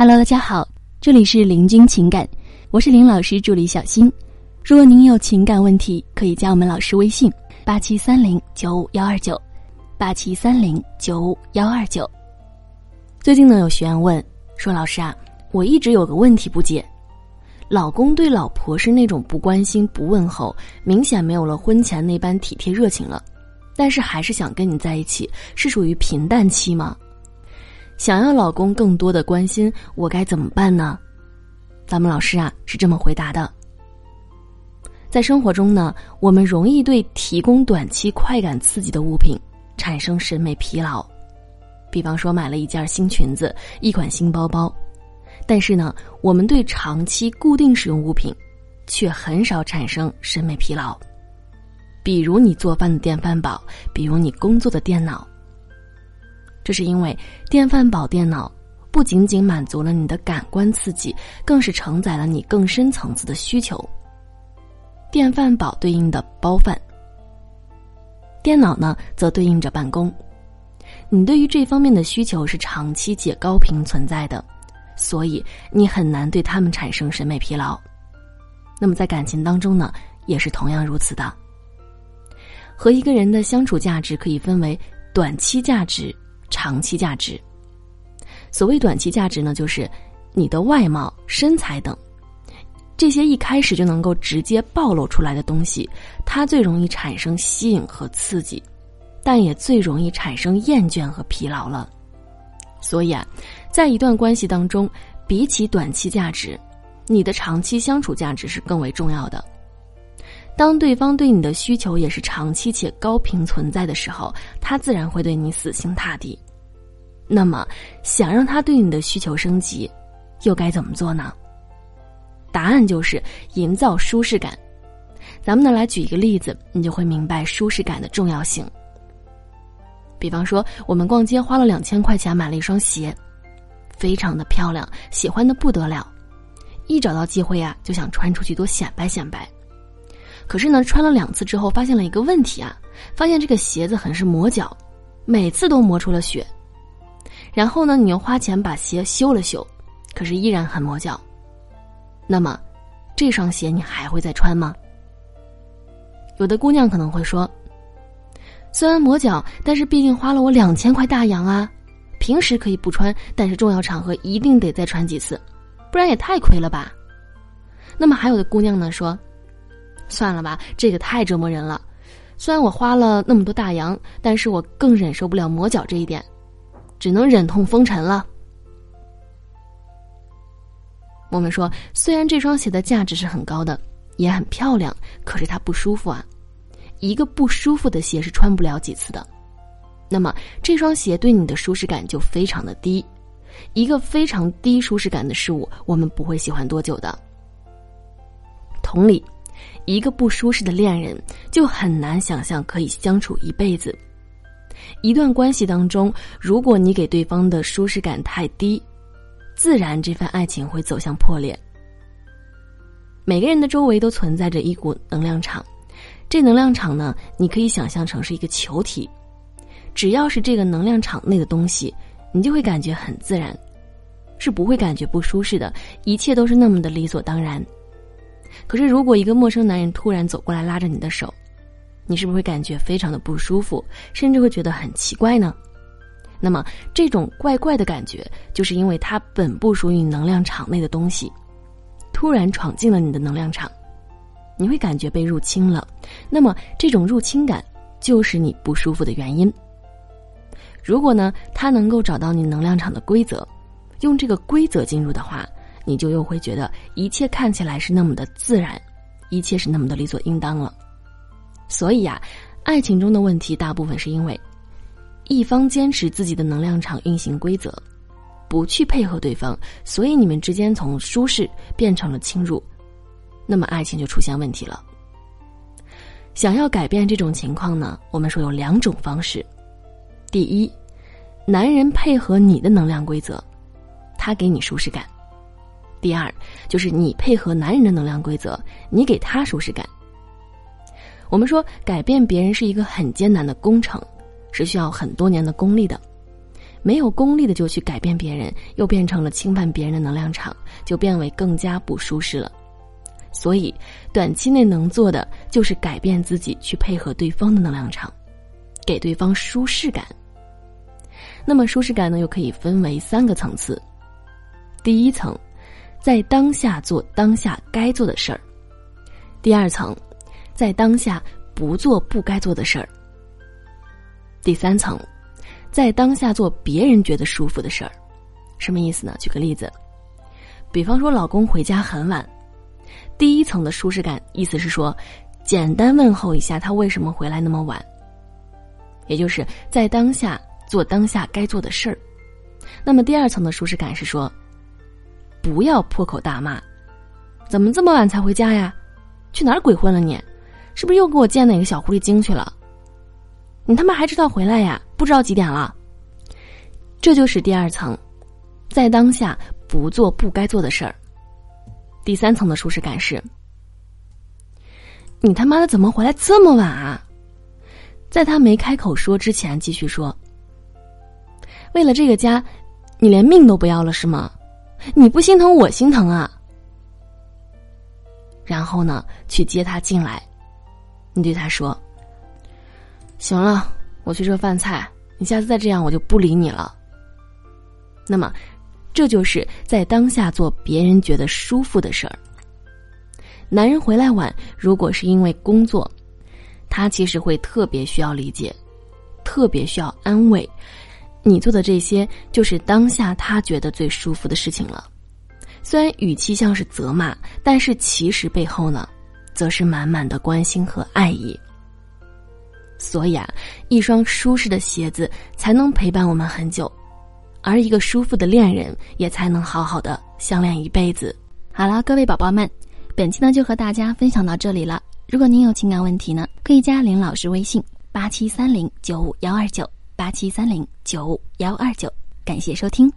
Hello，大家好，这里是林君情感，我是林老师助理小新。如果您有情感问题，可以加我们老师微信：八七三零九五幺二九，八七三零九五幺二九。最近呢，有学员问说：“老师啊，我一直有个问题不解，老公对老婆是那种不关心、不问候，明显没有了婚前那般体贴热情了，但是还是想跟你在一起，是属于平淡期吗？”想要老公更多的关心，我该怎么办呢？咱们老师啊是这么回答的：在生活中呢，我们容易对提供短期快感刺激的物品产生审美疲劳，比方说买了一件新裙子、一款新包包，但是呢，我们对长期固定使用物品却很少产生审美疲劳，比如你做饭的电饭煲，比如你工作的电脑。这是因为电饭煲电脑不仅仅满足了你的感官刺激，更是承载了你更深层次的需求。电饭煲对应的包饭，电脑呢则对应着办公。你对于这方面的需求是长期且高频存在的，所以你很难对他们产生审美疲劳。那么在感情当中呢，也是同样如此的。和一个人的相处价值可以分为短期价值。长期价值。所谓短期价值呢，就是你的外貌、身材等这些一开始就能够直接暴露出来的东西，它最容易产生吸引和刺激，但也最容易产生厌倦和疲劳了。所以啊，在一段关系当中，比起短期价值，你的长期相处价值是更为重要的。当对方对你的需求也是长期且高频存在的时候，他自然会对你死心塌地。那么，想让他对你的需求升级，又该怎么做呢？答案就是营造舒适感。咱们呢来举一个例子，你就会明白舒适感的重要性。比方说，我们逛街花了两千块钱买了一双鞋，非常的漂亮，喜欢的不得了，一找到机会啊就想穿出去多显摆显摆。可是呢，穿了两次之后，发现了一个问题啊，发现这个鞋子很是磨脚，每次都磨出了血。然后呢，你又花钱把鞋修了修，可是依然很磨脚。那么，这双鞋你还会再穿吗？有的姑娘可能会说：“虽然磨脚，但是毕竟花了我两千块大洋啊，平时可以不穿，但是重要场合一定得再穿几次，不然也太亏了吧。”那么还有的姑娘呢说。算了吧，这个太折磨人了。虽然我花了那么多大洋，但是我更忍受不了磨脚这一点，只能忍痛封尘了。我们说，虽然这双鞋的价值是很高的，也很漂亮，可是它不舒服啊。一个不舒服的鞋是穿不了几次的。那么这双鞋对你的舒适感就非常的低。一个非常低舒适感的事物，我们不会喜欢多久的。同理。一个不舒适的恋人，就很难想象可以相处一辈子。一段关系当中，如果你给对方的舒适感太低，自然这份爱情会走向破裂。每个人的周围都存在着一股能量场，这能量场呢，你可以想象成是一个球体。只要是这个能量场内的东西，你就会感觉很自然，是不会感觉不舒适的，一切都是那么的理所当然。可是，如果一个陌生男人突然走过来拉着你的手，你是不是会感觉非常的不舒服，甚至会觉得很奇怪呢？那么，这种怪怪的感觉，就是因为他本不属于能量场内的东西，突然闯进了你的能量场，你会感觉被入侵了。那么，这种入侵感就是你不舒服的原因。如果呢，他能够找到你能量场的规则，用这个规则进入的话。你就又会觉得一切看起来是那么的自然，一切是那么的理所应当了。所以呀，爱情中的问题大部分是因为一方坚持自己的能量场运行规则，不去配合对方，所以你们之间从舒适变成了侵入，那么爱情就出现问题了。想要改变这种情况呢，我们说有两种方式：第一，男人配合你的能量规则，他给你舒适感。第二，就是你配合男人的能量规则，你给他舒适感。我们说改变别人是一个很艰难的工程，是需要很多年的功力的。没有功力的就去改变别人，又变成了侵犯别人的能量场，就变为更加不舒适了。所以，短期内能做的就是改变自己，去配合对方的能量场，给对方舒适感。那么，舒适感呢，又可以分为三个层次。第一层，在当下做当下该做的事儿；第二层，在当下不做不该做的事儿；第三层，在当下做别人觉得舒服的事儿。什么意思呢？举个例子，比方说，老公回家很晚。第一层的舒适感，意思是说，简单问候一下他为什么回来那么晚。也就是在当下做当下该做的事儿。那么第二层的舒适感是说，不要破口大骂，怎么这么晚才回家呀？去哪儿鬼混了你？是不是又给我见哪个小狐狸精去了？你他妈还知道回来呀？不知道几点了？这就是第二层，在当下不做不该做的事儿。第三层的舒适感是：你他妈的怎么回来这么晚啊？在他没开口说之前，继续说：“为了这个家，你连命都不要了是吗？你不心疼我心疼啊。”然后呢，去接他进来，你对他说：“行了，我去热饭菜，你下次再这样，我就不理你了。”那么。这就是在当下做别人觉得舒服的事儿。男人回来晚，如果是因为工作，他其实会特别需要理解，特别需要安慰。你做的这些，就是当下他觉得最舒服的事情了。虽然语气像是责骂，但是其实背后呢，则是满满的关心和爱意。所以啊，一双舒适的鞋子才能陪伴我们很久。而一个舒服的恋人，也才能好好的相恋一辈子。好了，各位宝宝们，本期呢就和大家分享到这里了。如果您有情感问题呢，可以加林老师微信：八七三零九五幺二九八七三零九五幺二九。感谢收听。